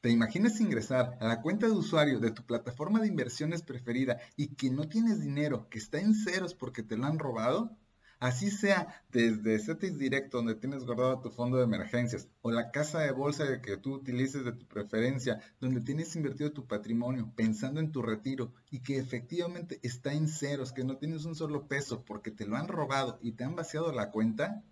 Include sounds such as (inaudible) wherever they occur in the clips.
¿Te imaginas ingresar a la cuenta de usuario de tu plataforma de inversiones preferida y que no tienes dinero, que está en ceros porque te lo han robado? Así sea desde CETIS Directo, donde tienes guardado tu fondo de emergencias, o la casa de bolsa que tú utilices de tu preferencia, donde tienes invertido tu patrimonio pensando en tu retiro y que efectivamente está en ceros, que no tienes un solo peso porque te lo han robado y te han vaciado la cuenta.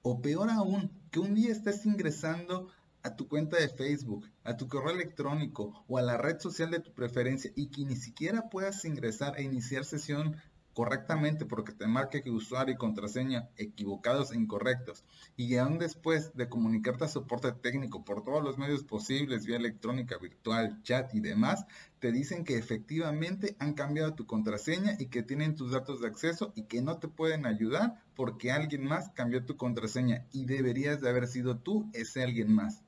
O peor aún, que un día estés ingresando a tu cuenta de Facebook, a tu correo electrónico o a la red social de tu preferencia y que ni siquiera puedas ingresar e iniciar sesión correctamente porque te marque que usuario y contraseña equivocados e incorrectos y aún después de comunicarte a soporte técnico por todos los medios posibles, vía electrónica, virtual, chat y demás, te dicen que efectivamente han cambiado tu contraseña y que tienen tus datos de acceso y que no te pueden ayudar porque alguien más cambió tu contraseña y deberías de haber sido tú ese alguien más.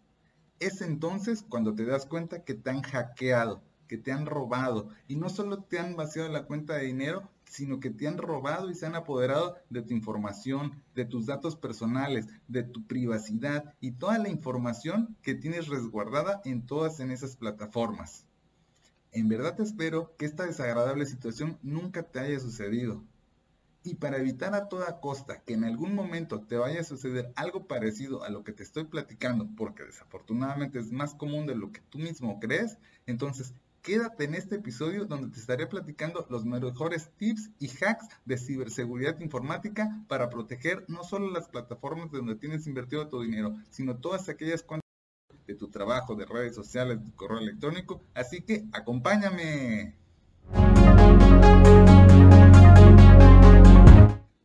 Es entonces cuando te das cuenta que te han hackeado, que te han robado y no solo te han vaciado la cuenta de dinero, sino que te han robado y se han apoderado de tu información, de tus datos personales, de tu privacidad y toda la información que tienes resguardada en todas en esas plataformas. En verdad espero que esta desagradable situación nunca te haya sucedido. Y para evitar a toda costa que en algún momento te vaya a suceder algo parecido a lo que te estoy platicando, porque desafortunadamente es más común de lo que tú mismo crees, entonces Quédate en este episodio donde te estaré platicando los mejores tips y hacks de ciberseguridad informática para proteger no solo las plataformas donde tienes invertido tu dinero, sino todas aquellas cuentas de tu trabajo, de redes sociales, de correo electrónico. Así que acompáñame.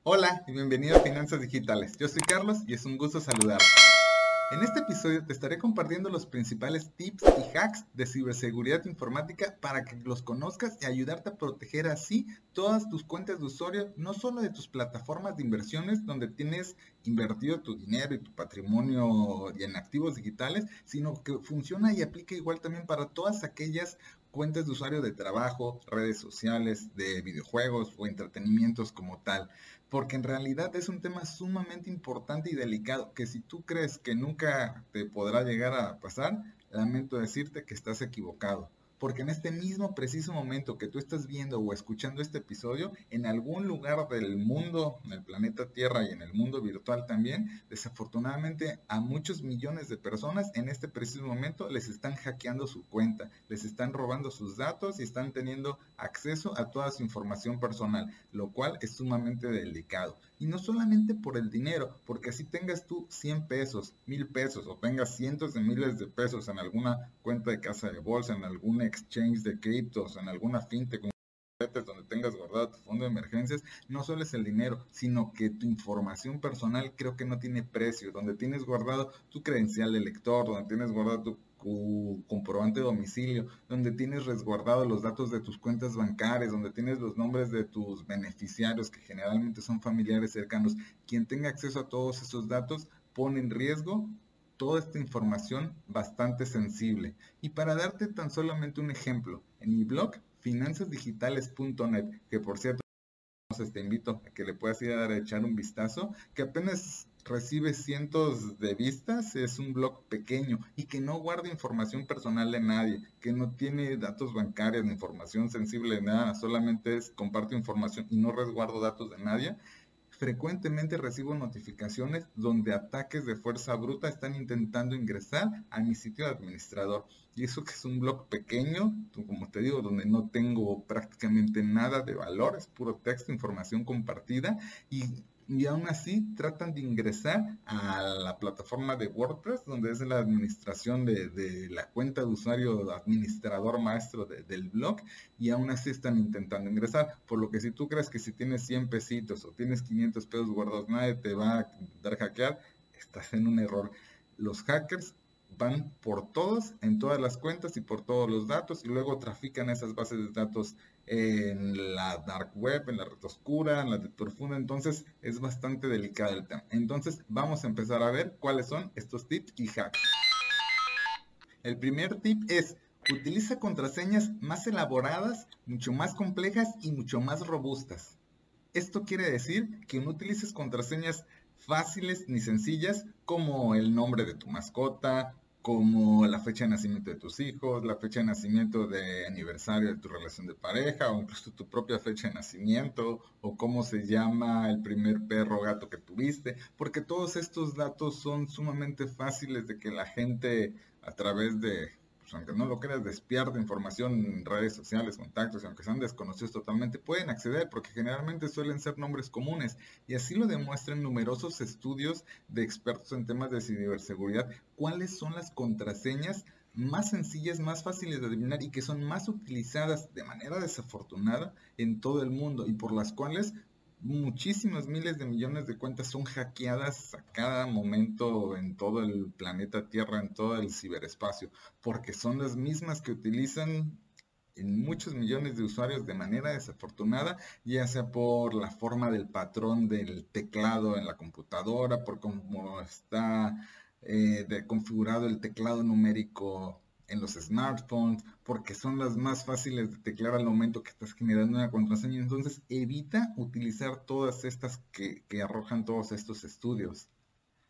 Hola y bienvenido a Finanzas Digitales. Yo soy Carlos y es un gusto saludarte. En este episodio te estaré compartiendo los principales tips y hacks de ciberseguridad informática para que los conozcas y ayudarte a proteger así todas tus cuentas de usuario, no solo de tus plataformas de inversiones donde tienes invertido tu dinero y tu patrimonio en activos digitales, sino que funciona y aplica igual también para todas aquellas cuentas de usuario de trabajo, redes sociales, de videojuegos o entretenimientos como tal porque en realidad es un tema sumamente importante y delicado, que si tú crees que nunca te podrá llegar a pasar, lamento decirte que estás equivocado porque en este mismo preciso momento que tú estás viendo o escuchando este episodio, en algún lugar del mundo, en el planeta Tierra y en el mundo virtual también, desafortunadamente a muchos millones de personas en este preciso momento les están hackeando su cuenta, les están robando sus datos y están teniendo acceso a toda su información personal, lo cual es sumamente delicado. Y no solamente por el dinero, porque así tengas tú 100 pesos, 1000 pesos o tengas cientos de miles de pesos en alguna cuenta de casa de bolsa, en algún exchange de criptos, en alguna fintech, donde tengas guardado tu fondo de emergencias, no solo es el dinero, sino que tu información personal creo que no tiene precio, donde tienes guardado tu credencial de lector, donde tienes guardado tu comprobante de domicilio, donde tienes resguardado los datos de tus cuentas bancarias, donde tienes los nombres de tus beneficiarios, que generalmente son familiares cercanos. Quien tenga acceso a todos esos datos pone en riesgo toda esta información bastante sensible. Y para darte tan solamente un ejemplo, en mi blog finanzasdigitales.net, que por cierto te invito a que le puedas ir a dar a echar un vistazo, que apenas recibe cientos de vistas, es un blog pequeño y que no guarda información personal de nadie, que no tiene datos bancarios ni información sensible de nada, solamente es comparto información y no resguardo datos de nadie. Frecuentemente recibo notificaciones donde ataques de fuerza bruta están intentando ingresar a mi sitio de administrador. Y eso que es un blog pequeño, como te digo, donde no tengo prácticamente nada de valor, es puro texto, información compartida. Y y aún así tratan de ingresar a la plataforma de WordPress, donde es la administración de, la cuenta de usuario administrador maestro del blog, y aún así están intentando ingresar. Por lo que si tú crees que si tienes 100 pesitos o tienes 500 pesos guardados, nadie te va a dar hackear, estás en un error. Los hackers van por todos, en todas las cuentas y por todos los datos, y luego trafican esas bases de datos en la dark web, en la red oscura, en la de profunda, entonces es bastante delicado el tema. Entonces vamos a empezar a ver cuáles son estos tips y hacks. El primer tip es utiliza contraseñas más elaboradas, mucho más complejas y mucho más robustas. Esto quiere decir que no utilices contraseñas fáciles ni sencillas como el nombre de tu mascota, como la fecha de nacimiento de tus hijos, la fecha de nacimiento de aniversario de tu relación de pareja, o incluso tu propia fecha de nacimiento, o cómo se llama el primer perro o gato que tuviste, porque todos estos datos son sumamente fáciles de que la gente a través de pues, aunque no lo creas, despierta información en redes sociales, contactos, aunque sean desconocidos totalmente, pueden acceder porque generalmente suelen ser nombres comunes. Y así lo demuestran numerosos estudios de expertos en temas de ciberseguridad, cuáles son las contraseñas más sencillas, más fáciles de adivinar y que son más utilizadas de manera desafortunada en todo el mundo y por las cuales muchísimas miles de millones de cuentas son hackeadas a cada momento en todo el planeta Tierra, en todo el ciberespacio, porque son las mismas que utilizan en muchos millones de usuarios de manera desafortunada, ya sea por la forma del patrón del teclado en la computadora, por cómo está eh, configurado el teclado numérico en los smartphones, porque son las más fáciles de teclear al momento que estás generando una contraseña. Entonces evita utilizar todas estas que, que arrojan todos estos estudios.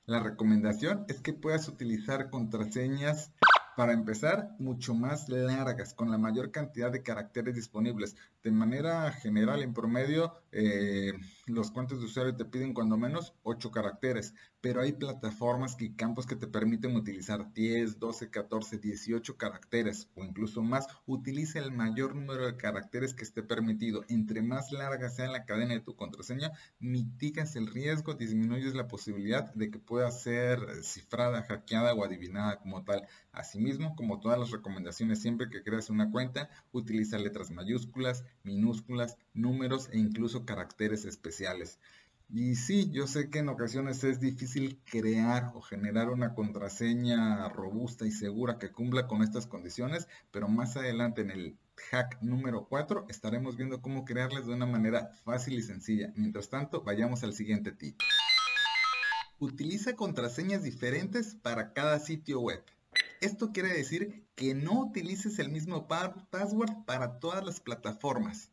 La recomendación es que puedas utilizar contraseñas para empezar, mucho más largas, con la mayor cantidad de caracteres disponibles. De manera general, en promedio, eh, los cuentos de usuario te piden cuando menos 8 caracteres, pero hay plataformas y campos que te permiten utilizar 10, 12, 14, 18 caracteres o incluso más. Utiliza el mayor número de caracteres que esté permitido. Entre más larga sea la cadena de tu contraseña, mitigas el riesgo, disminuyes la posibilidad de que pueda ser cifrada, hackeada o adivinada como tal. Asimismo, como todas las recomendaciones, siempre que creas una cuenta, utiliza letras mayúsculas, minúsculas, números e incluso caracteres especiales. Y sí, yo sé que en ocasiones es difícil crear o generar una contraseña robusta y segura que cumpla con estas condiciones, pero más adelante en el hack número 4 estaremos viendo cómo crearles de una manera fácil y sencilla. Mientras tanto, vayamos al siguiente tip. Utiliza contraseñas diferentes para cada sitio web. Esto quiere decir que no utilices el mismo password para todas las plataformas.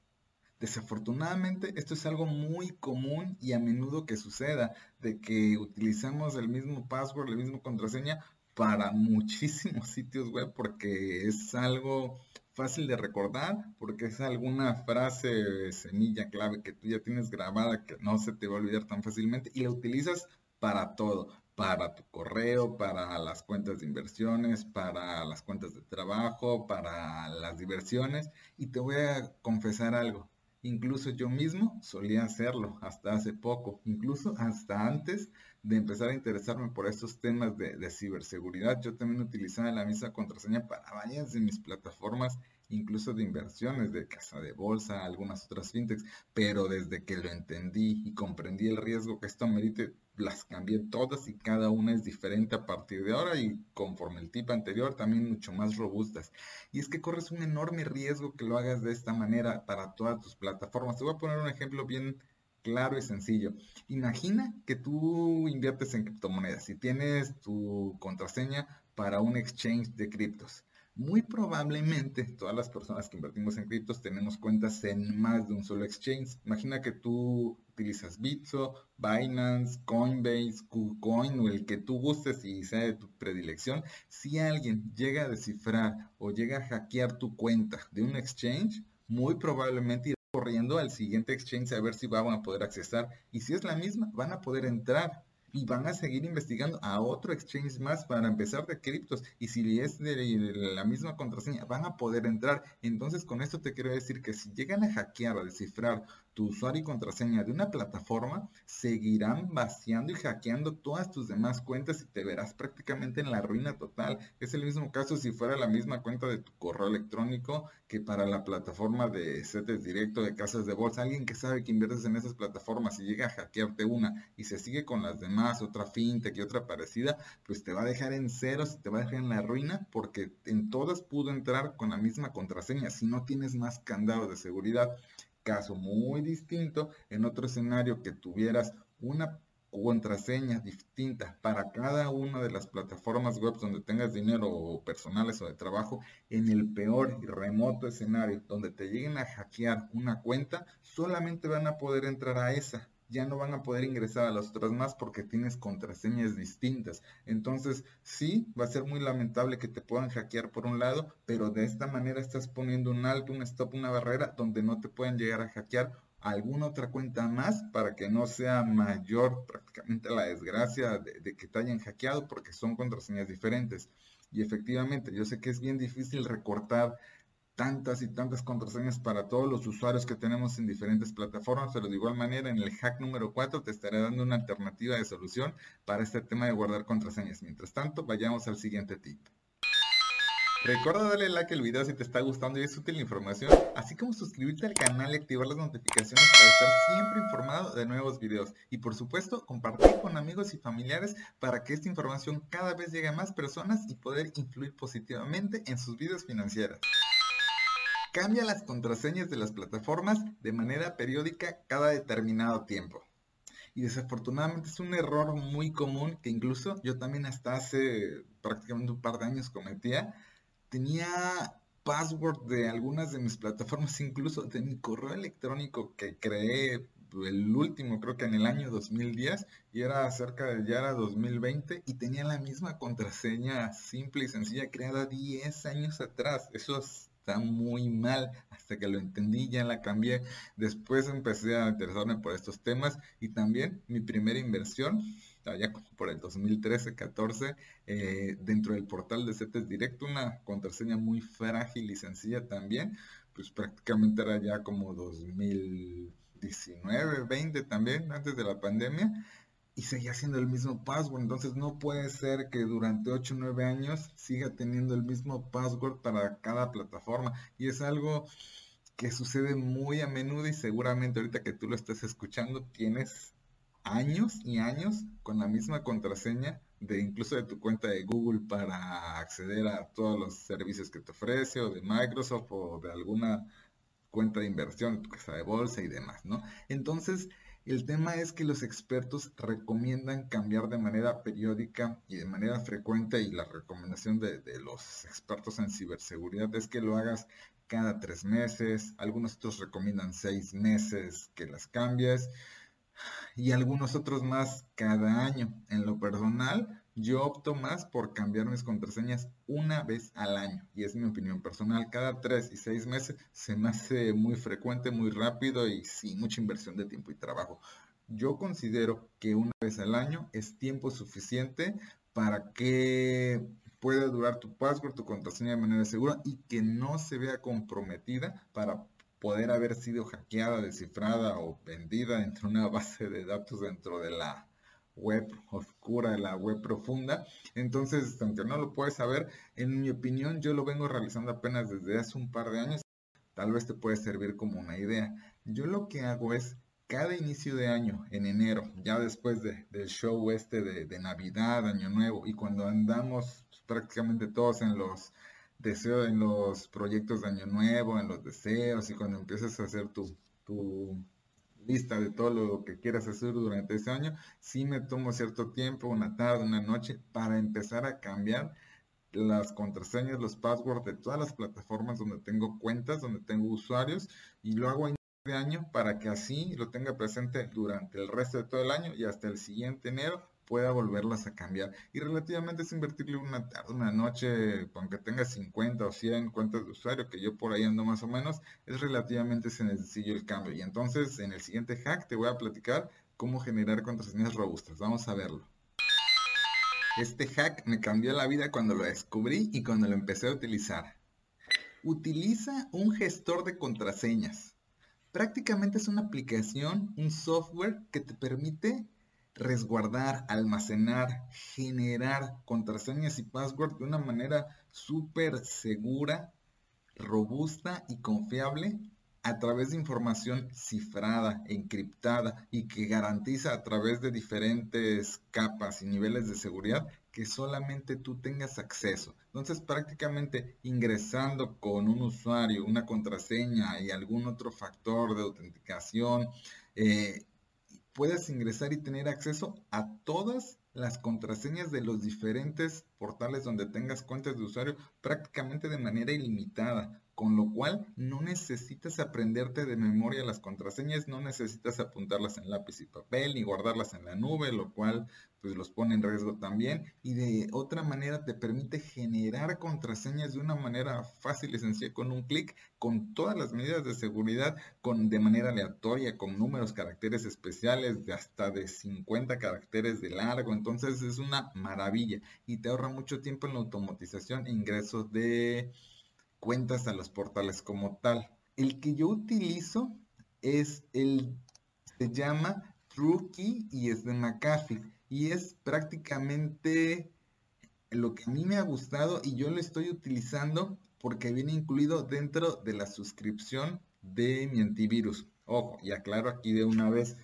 Desafortunadamente, esto es algo muy común y a menudo que suceda, de que utilizamos el mismo password, la misma contraseña para muchísimos (laughs) sitios web porque es algo fácil de recordar, porque es alguna frase semilla clave que tú ya tienes grabada que no se te va a olvidar tan fácilmente y la utilizas para todo, para tu correo, para las cuentas de inversiones, para las cuentas de trabajo, para las diversiones. Y te voy a confesar algo. Incluso yo mismo solía hacerlo hasta hace poco, incluso hasta antes de empezar a interesarme por estos temas de, ciberseguridad. Yo también utilizaba la misma contraseña para varias de mis plataformas incluso de inversiones, de casa de bolsa, algunas otras fintechs, pero desde que lo entendí y comprendí el riesgo que esto merite, las cambié todas y cada una es diferente a partir de ahora y conforme el tipo anterior también mucho más robustas. Y es que corres un enorme riesgo que lo hagas de esta manera para todas tus plataformas. Te voy a poner un ejemplo bien claro y sencillo. Imagina que tú inviertes en criptomonedas y tienes tu contraseña para un exchange de criptos muy probablemente todas las personas que invertimos en criptos tenemos cuentas en más de un solo exchange. Imagina que tú utilizas Bitso, Binance, Coinbase, KuCoin o el que tú gustes y sea de tu predilección. Si alguien llega a descifrar o llega a hackear tu cuenta de un exchange, muy probablemente irá corriendo al siguiente exchange a ver si van a poder accesar. Y si es la misma, van a poder entrar y van a seguir investigando a otro exchange más para empezar de criptos. Y si es de, la misma contraseña van a poder entrar. Entonces con esto te quiero decir que si llegan a hackear a descifrar tu usuario y contraseña de una plataforma seguirán vaciando y hackeando todas tus demás cuentas y te verás prácticamente en la ruina total es el mismo caso si fuera la misma cuenta de tu correo electrónico que para la plataforma de CETES directo de casas de bolsa alguien que sabe que inviertes en esas plataformas y llega a hackearte una y se sigue con las demás más, otra fintech y otra parecida, pues te va a dejar en ceros y te va a dejar en la ruina porque en todas pudo entrar con la misma contraseña si no tienes más candados de seguridad. Caso muy distinto, en otro escenario que tuvieras una contraseña distinta para cada una de las plataformas web donde tengas dinero personales o de trabajo, en el peor y remoto escenario donde te lleguen a hackear una cuenta, solamente van a poder entrar a esa ya no van a poder ingresar a las otras más porque tienes contraseñas distintas. Entonces, sí, va a ser muy lamentable que te puedan hackear por un lado, pero de esta manera estás poniendo un alto, un stop, una barrera donde no te pueden llegar a hackear alguna otra cuenta más para que no sea mayor prácticamente la desgracia de, que te hayan hackeado porque son contraseñas diferentes. Y efectivamente, yo sé que es bien difícil recortar tantas y tantas contraseñas para todos los usuarios que tenemos en diferentes plataformas, pero de igual manera en el hack número 4 te estaré dando una alternativa de solución para este tema de guardar contraseñas. Mientras tanto, vayamos al siguiente tip. Recuerda darle like al video si te está gustando y es útil la información, así como suscribirte al canal y activar las notificaciones para estar siempre informado de nuevos videos. Y por supuesto, compartir con amigos y familiares para que esta información cada vez llegue a más personas y poder influir positivamente en sus vidas financieras. Cambia las contraseñas de las plataformas de manera periódica cada determinado tiempo. Y desafortunadamente es un error muy común que incluso yo también hasta hace prácticamente un par de años cometía. Tenía password de algunas de mis plataformas, (laughs) incluso de mi correo electrónico que creé el último creo que en el año 2010 y era cerca de ya era 2020 y tenía la misma contraseña simple y sencilla creada 10 años atrás. Eso es está muy mal. Hasta que lo entendí, ya la cambié. Después empecé a interesarme por estos temas y también mi primera inversión, ya por el 2013-14, eh, dentro del portal de CETES Directo, una contraseña muy frágil y sencilla también, pues prácticamente era ya como 2019, 20 también, antes de la pandemia y seguía siendo el mismo password. Entonces no puede ser que durante 8 o 9 años siga teniendo el mismo password para cada plataforma. Y es algo que sucede muy a menudo y seguramente ahorita que tú lo estés escuchando tienes años y años con la misma contraseña de incluso de tu cuenta de Google para acceder a todos los servicios que te ofrece o de Microsoft o de alguna cuenta de inversión, tu casa de bolsa y demás, ¿no? Entonces, el tema es que los expertos recomiendan cambiar de manera periódica y de manera frecuente y la recomendación de, los expertos en ciberseguridad es que lo hagas cada tres meses, algunos otros recomiendan seis meses que las cambies y algunos otros más cada año. En lo personal, yo opto más por cambiar mis contraseñas una vez al año. Y es mi opinión personal. Cada tres y seis meses se me hace muy frecuente, muy rápido y sin mucha inversión de tiempo y trabajo. Yo considero que una vez al año es tiempo suficiente para que pueda durar tu password, tu contraseña de manera segura y que no se vea comprometida para poder haber sido hackeada, descifrada o vendida entre una base de datos dentro de la web oscura, la web profunda. Entonces, aunque no lo puedes saber, en mi opinión yo lo vengo realizando apenas desde hace un par de años. Tal vez te puede servir como una idea. Yo lo que hago es cada inicio de año, en enero, ya después del show este de, de, Navidad, Año Nuevo, y cuando andamos prácticamente todos en los deseos, en los proyectos de Año Nuevo, en los deseos, y cuando empiezas a hacer tu lista de todo lo que quieras hacer durante ese año, sí me tomo cierto tiempo, una tarde, una noche, para empezar a cambiar las contraseñas, los passwords de todas las plataformas donde tengo cuentas, donde tengo usuarios, y lo hago en de año para que así lo tenga presente durante el resto de todo el año y hasta el siguiente enero pueda volverlas a cambiar. Y relativamente es invertirle una tarde, una noche, aunque tenga 50 o 100 cuentas de usuario, que yo por ahí ando más o menos, es relativamente sencillo el cambio. Y entonces en el siguiente hack te voy a platicar cómo generar contraseñas robustas. Vamos a verlo. Este hack me cambió la vida cuando lo descubrí y cuando lo empecé a utilizar. Utiliza un gestor de contraseñas. Prácticamente es una aplicación, un software que te permite resguardar, almacenar, generar contraseñas y password de una manera súper segura, robusta y confiable a través de información cifrada, encriptada y que garantiza a través de diferentes capas y niveles de seguridad que solamente tú tengas acceso. Entonces prácticamente ingresando con un usuario, una contraseña y algún otro factor de autenticación, eh, puedes ingresar y tener acceso a todas las contraseñas de los diferentes portales donde tengas cuentas de usuario prácticamente de manera ilimitada, con lo cual no necesitas aprenderte de memoria las contraseñas, no necesitas apuntarlas en lápiz y papel ni guardarlas en la nube, lo cual pues los pone en riesgo también y de otra manera te permite generar contraseñas de una manera fácil y sencilla con un clic con todas las medidas de seguridad con de manera aleatoria con números caracteres especiales de hasta de 50 caracteres de largo. Entonces es una maravilla y te ahorra mucho tiempo en la automatización e ingresos de cuentas a los portales como tal el que yo utilizo es el se llama TrueKey y es de McAfee y es prácticamente lo que a mí me ha gustado y yo lo estoy utilizando porque viene incluido dentro de la suscripción de mi antivirus. Ojo, y aclaro aquí de una vez,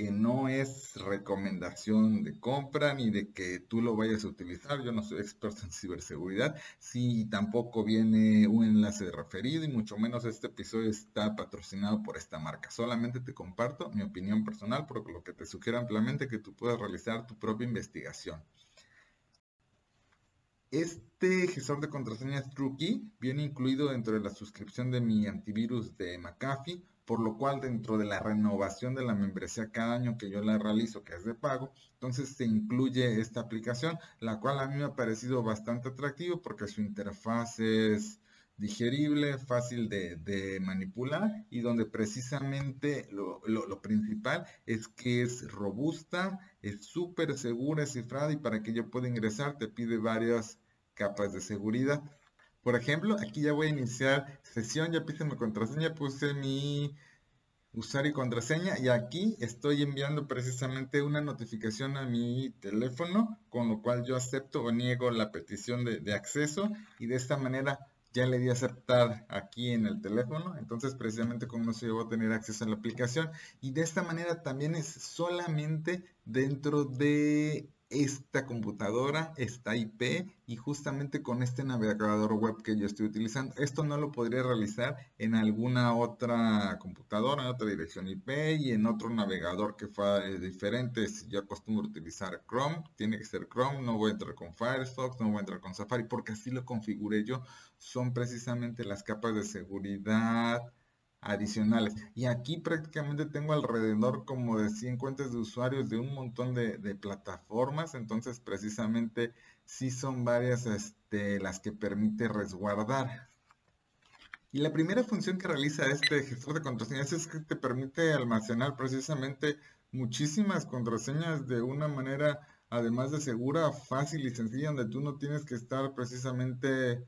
que no es recomendación de compra ni de que tú lo vayas a utilizar. Yo no soy experto en ciberseguridad. Si tampoco viene un enlace de referido y mucho menos este episodio está patrocinado por esta marca. Solamente te comparto mi opinión personal por lo que te sugiero ampliamente que tú puedas realizar tu propia investigación. Este gestor de contraseñas TrueKey viene incluido dentro de la suscripción de mi antivirus de McAfee por lo cual dentro de la renovación de la membresía cada año que yo la realizo, que es de pago, entonces se incluye esta aplicación, la cual a mí me ha parecido bastante atractivo porque su interfaz es digerible, fácil de, manipular y donde precisamente lo, lo, principal es que es robusta, es súper segura, es cifrada y para que yo pueda ingresar te pide varias capas de seguridad. Por ejemplo, aquí ya voy a iniciar sesión, ya puse mi contraseña, puse mi usuario y contraseña y aquí estoy enviando precisamente una notificación a mi teléfono, con lo cual yo acepto o niego la petición de, acceso y de esta manera ya le di aceptar aquí en el teléfono, entonces precisamente como se va a tener acceso a la aplicación. Y de esta manera también es solamente dentro de esta computadora, esta IP y justamente con este navegador web que yo estoy utilizando. Esto no lo podría realizar en alguna otra computadora, en otra dirección IP y en otro navegador que fue diferente. Si yo acostumbro utilizar Chrome, tiene que ser Chrome, no voy a entrar con Firefox, no voy a entrar con Safari porque así lo configuré yo. Son precisamente las capas de seguridad adicionales. Y aquí prácticamente tengo alrededor como de 100 cuentas de usuarios de un montón de, plataformas. Entonces precisamente sí son varias este, las que permite resguardar. Y la primera función que realiza este gestor de contraseñas es que te permite almacenar precisamente muchísimas contraseñas de una manera, además de segura, fácil y sencilla, donde tú no tienes que estar precisamente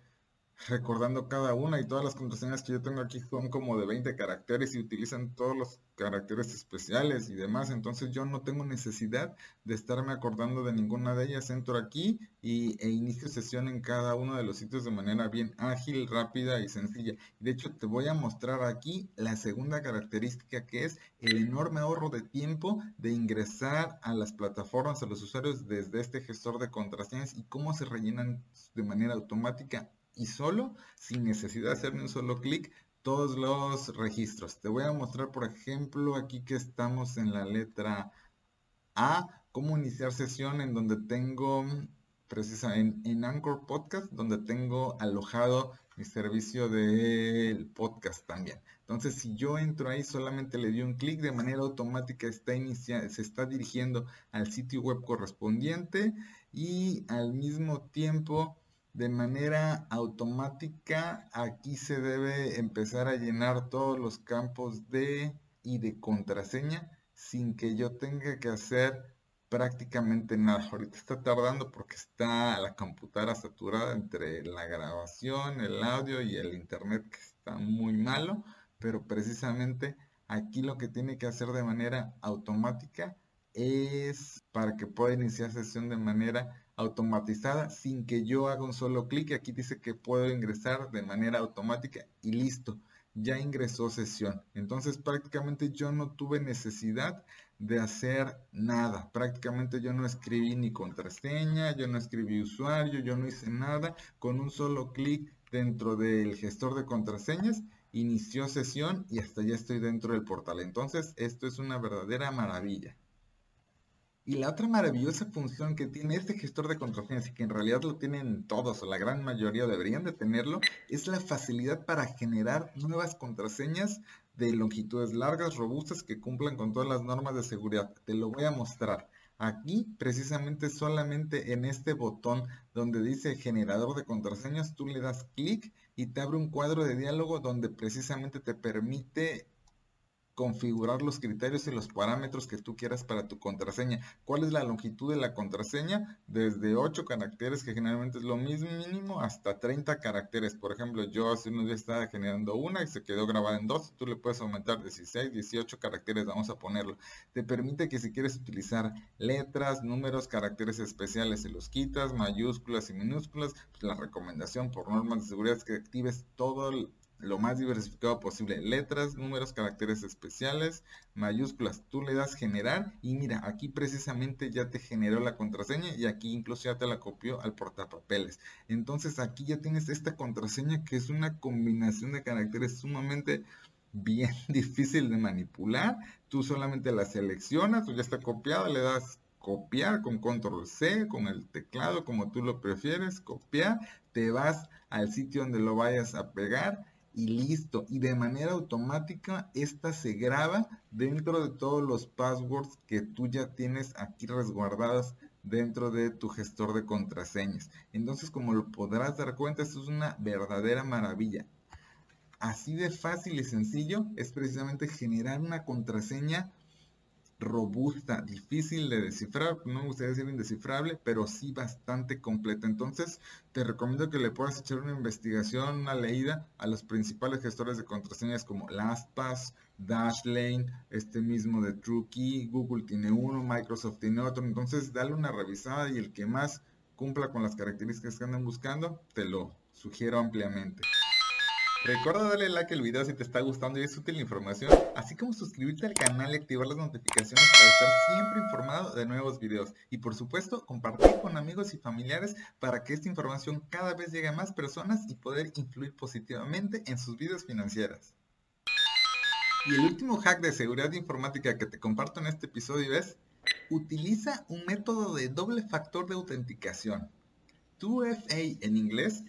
recordando cada una y todas las contraseñas que yo tengo aquí son como de 20 caracteres y utilizan todos los caracteres especiales y demás, entonces yo no tengo necesidad de estarme acordando de ninguna de ellas, entro aquí y, e inicio sesión en cada uno de los sitios de manera bien ágil, rápida y sencilla. De hecho te voy a mostrar aquí la segunda característica que es el enorme ahorro de tiempo de ingresar a las plataformas, a los usuarios desde este gestor de contraseñas y cómo se rellenan de manera automática y solo, sin necesidad de hacerme un solo clic, todos los registros. Te voy a mostrar, por ejemplo, aquí que estamos en la letra A, cómo iniciar sesión en donde tengo, precisa, en, Anchor Podcast, donde tengo alojado mi servicio del podcast también. Entonces, si yo entro ahí, solamente le doy un clic, de manera automática está se está dirigiendo al sitio web correspondiente y al mismo tiempo de manera automática aquí se debe empezar a llenar todos los campos de y de contraseña sin que yo tenga que hacer prácticamente nada. Ahorita está tardando porque está la computadora saturada entre la grabación, el audio y el internet que está muy malo, pero precisamente aquí lo que tiene que hacer de manera automática es para que pueda iniciar sesión de manera automatizada sin que yo haga un solo clic. Aquí dice que puedo ingresar de manera automática y listo, ya ingresó sesión. Entonces prácticamente yo no tuve necesidad de hacer nada. Prácticamente yo no escribí ni contraseña, yo no escribí usuario, yo no hice nada. Con un solo clic dentro del gestor de contraseñas inició sesión y hasta ya estoy dentro del portal. Entonces esto es una verdadera maravilla. Y la otra maravillosa función que tiene este gestor de contraseñas y que en realidad lo tienen todos o la gran mayoría deberían de tenerlo es la facilidad para generar nuevas contraseñas de longitudes largas, robustas que cumplan con todas las normas de seguridad. Te lo voy a mostrar. Aquí, precisamente solamente en este botón donde dice generador de contraseñas, tú le das clic y te abre un cuadro de diálogo donde precisamente te permite configurar los criterios y los parámetros que tú quieras para tu contraseña. ¿Cuál es la longitud de la contraseña? Desde 8 caracteres, que generalmente es lo mismo mínimo, hasta 30 caracteres. Por ejemplo, yo hace unos días estaba generando una y se quedó grabada en dos. Tú le puedes aumentar 16, 18 caracteres, vamos a ponerlo. Te permite que si quieres utilizar letras, números, caracteres especiales, se los quitas, mayúsculas y minúsculas. Pues la recomendación por normas de seguridad es que actives todo el lo más diversificado posible. Letras, números, caracteres especiales, mayúsculas. Tú le das generar y mira, aquí precisamente ya te generó la contraseña y aquí incluso ya te la copió al portapapeles. Entonces aquí ya tienes esta contraseña que es una combinación de caracteres sumamente bien (laughs) difícil de manipular. Tú solamente la seleccionas o ya está copiada, le das copiar con control C, con el teclado como tú lo prefieres, copiar, te vas al sitio donde lo vayas a pegar y listo. Y de manera automática esta se graba dentro de todos los passwords que tú ya tienes aquí resguardadas dentro de tu gestor de contraseñas. Entonces, como lo podrás dar cuenta, esto es una verdadera maravilla. Así de fácil y sencillo es precisamente generar una contraseña robusta, difícil de descifrar, no me gustaría decir indescifrable, pero sí bastante completa. Entonces, te recomiendo que le puedas echar una investigación, una leída a los principales gestores de contraseñas como LastPass, Dashlane, este mismo de TrueKey, Google tiene uno, Microsoft tiene otro. Entonces, dale una revisada y el que más cumpla con las características que andan buscando, te lo sugiero ampliamente. Recuerda darle like al video si te está gustando y es útil la información, así como suscribirte al canal y activar las notificaciones para estar siempre informado de nuevos videos. Y por supuesto, compartir con amigos y familiares para que esta información cada vez llegue a más personas y poder influir positivamente en sus vidas financieras. Y el último hack de seguridad informática que te comparto en este episodio es, utiliza un método de doble factor de autenticación. 2FA en inglés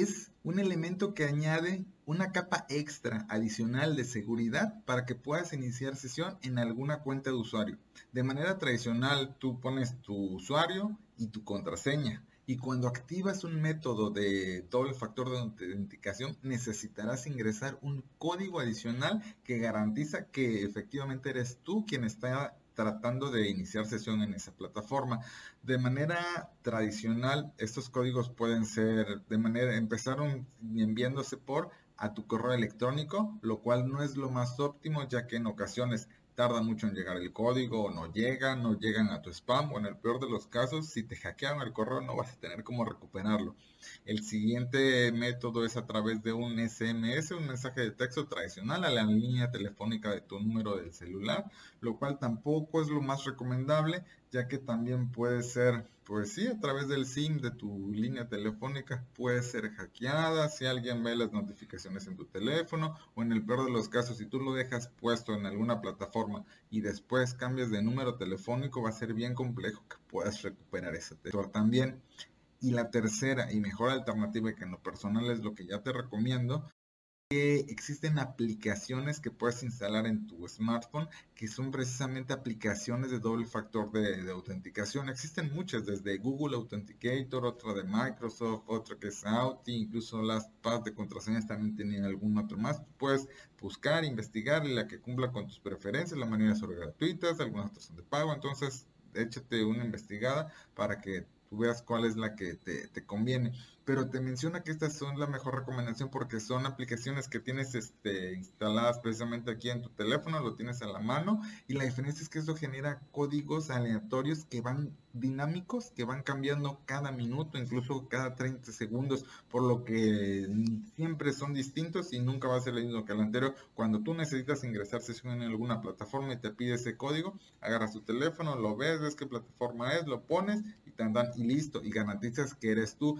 es un elemento que añade una capa extra adicional de seguridad para que puedas iniciar sesión en alguna cuenta de usuario. De manera tradicional, tú pones tu usuario y tu contraseña. Y cuando activas un método de doble factor de autenticación, necesitarás ingresar un código adicional que garantiza que efectivamente eres tú quien está tratando de iniciar sesión en esa plataforma. De manera tradicional, estos códigos pueden ser de manera, empezaron enviándose por a tu correo electrónico, lo cual no es lo más óptimo, ya que en ocasiones tarda mucho en llegar el código o no llegan, no llegan a tu spam o en el peor de los casos, si te hackean el correo no vas a tener cómo recuperarlo. El siguiente método es a través de un SMS, un mensaje de texto tradicional a la línea telefónica de tu número del celular, lo cual tampoco es lo más recomendable, ya que también puede ser, pues sí, a través del SIM de tu línea telefónica puede ser hackeada, si alguien ve las notificaciones en tu teléfono o en el peor de los casos, si tú lo dejas puesto en alguna plataforma y después cambias de número telefónico, va a ser bien complejo que puedas recuperar ese teléfono. También y la tercera y mejor alternativa, que en lo personal es lo que ya te recomiendo, existen aplicaciones que puedes instalar en tu smartphone que son precisamente aplicaciones de doble factor de, autenticación. Existen muchas, desde Google Authenticator, otra de Microsoft, otra que es Auti, incluso las PAS de contraseñas también tienen algún otro más. puedes buscar, investigar la que cumpla con tus preferencias, la mayoría son gratuitas, algunas otras son de pago, entonces échate una investigada para que veas cuál es la que te, conviene. Pero te menciona que estas son la mejor recomendación porque son aplicaciones que tienes este, instaladas precisamente aquí en tu teléfono, lo tienes a la mano y la diferencia es que eso genera códigos aleatorios que van dinámicos, que van cambiando cada minuto, incluso cada 30 segundos, por lo que siempre son distintos y nunca va a ser el mismo que el anterior. Cuando tú necesitas ingresar sesión en alguna plataforma y te pide ese código, agarras tu teléfono, lo ves, ves qué plataforma es, lo pones y te andan y listo, y garantizas que eres tú.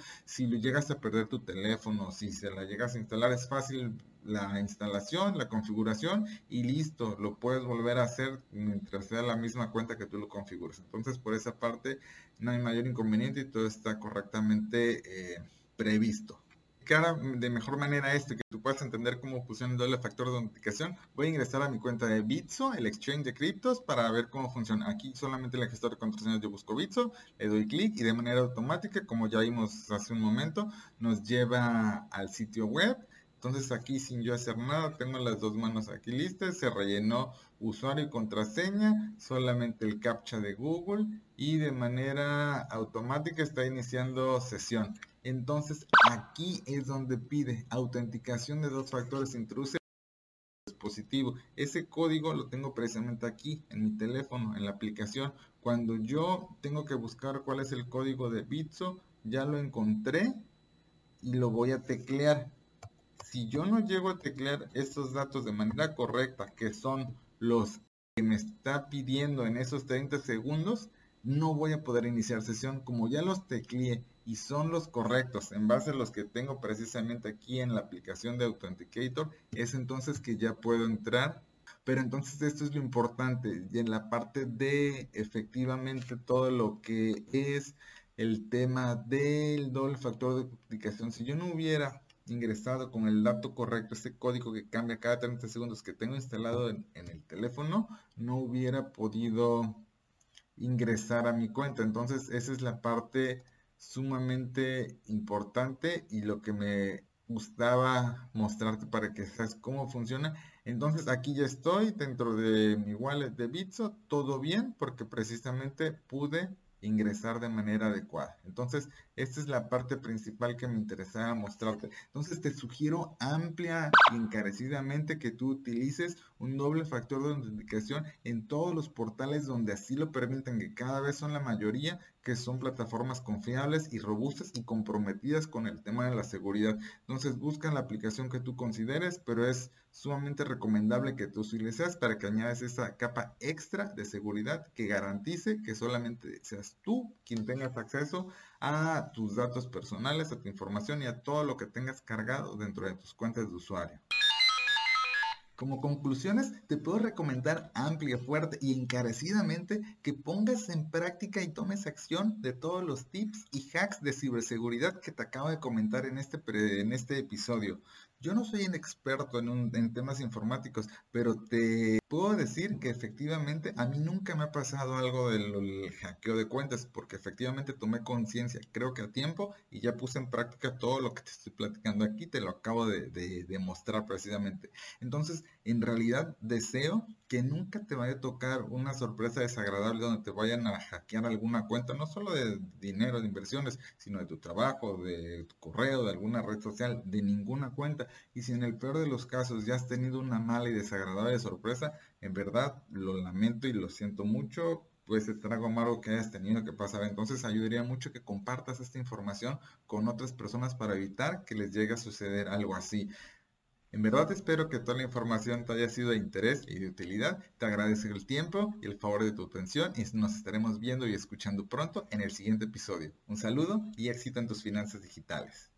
Llegas a perder tu teléfono, si se la llegas a instalar, es fácil la instalación, la configuración y listo, lo puedes volver a hacer mientras sea la misma cuenta que tú lo configures. Entonces, por esa parte, no hay mayor inconveniente y todo está correctamente eh, previsto cara de mejor manera esto, que tú puedas entender cómo funciona el doble factor de autenticación, voy a ingresar a mi cuenta de Bitso, el exchange de criptos, para ver cómo funciona. Aquí solamente en el gestor de contraseñas yo busco Bitso, le doy clic y de manera automática, como ya vimos hace un momento, nos lleva al sitio web. Entonces aquí sin yo hacer nada, tengo las dos manos aquí listas, se rellenó usuario y contraseña, solamente el captcha de Google y de manera automática está iniciando sesión. Entonces aquí es donde pide autenticación de dos factores, introduce el dispositivo. Ese código lo tengo precisamente aquí en mi teléfono, en la aplicación. Cuando yo tengo que buscar cuál es el código de Bitso, ya lo encontré y lo voy a teclear. Si yo no llego a teclear estos datos de manera correcta, que son los que me está pidiendo en esos 30 segundos, no voy a poder iniciar sesión. Como ya los tecleé y son los correctos en base a los que tengo precisamente aquí en la aplicación de Authenticator, es entonces que ya puedo entrar. Pero entonces esto es lo importante y en la parte de efectivamente todo lo que es el tema del doble factor de autenticación. Si yo no hubiera ingresado con el dato correcto, este código que cambia cada 30 segundos que tengo instalado en, el teléfono, no hubiera podido ingresar a mi cuenta. Entonces esa es la parte sumamente importante y lo que me gustaba mostrarte para que sepas cómo funciona. Entonces aquí ya estoy dentro de mi wallet de Bitso, todo bien porque precisamente pude ingresar de manera adecuada. Entonces, esta es la parte principal que me interesaba mostrarte. Entonces, te sugiero amplia y encarecidamente que tú utilices un doble factor de autenticación en todos los portales donde así lo permiten, que cada vez son la mayoría, que son plataformas confiables y robustas y comprometidas con el tema de la seguridad. Entonces, busca la aplicación que tú consideres, pero es sumamente recomendable que tú utilices para que añades esa capa extra de seguridad que garantice que solamente seas tú quien tengas acceso a tus datos personales, a tu información y a todo lo que tengas cargado dentro de tus cuentas de usuario. Como conclusiones, te puedo recomendar amplia, fuerte y encarecidamente que pongas en práctica y tomes acción de todos los tips y hacks de ciberseguridad que te acabo de comentar en este, en este episodio. Yo no soy un experto en, temas informáticos, pero te puedo decir que efectivamente a mí nunca me ha pasado algo del hackeo de cuentas, porque efectivamente tomé conciencia, creo que a tiempo, y ya puse en práctica todo lo que te estoy platicando aquí, te lo acabo de, de demostrar precisamente. Entonces, en realidad deseo que nunca te vaya a tocar una sorpresa desagradable donde te vayan a hackear alguna cuenta, no solo de dinero, de inversiones, sino de tu trabajo, de tu correo, de alguna red social, de ninguna cuenta. Y si en el peor de los casos ya has tenido una mala y desagradable sorpresa, en verdad lo lamento y lo siento mucho, pues es trago amargo que hayas tenido que pasar. Entonces ayudaría mucho que compartas esta información con otras personas para evitar que les llegue a suceder algo así. En verdad espero que toda la información te haya sido de interés y de utilidad. Te agradezco el tiempo y el favor de tu atención y nos estaremos viendo y escuchando pronto en el siguiente episodio. Un saludo y éxito en tus finanzas digitales.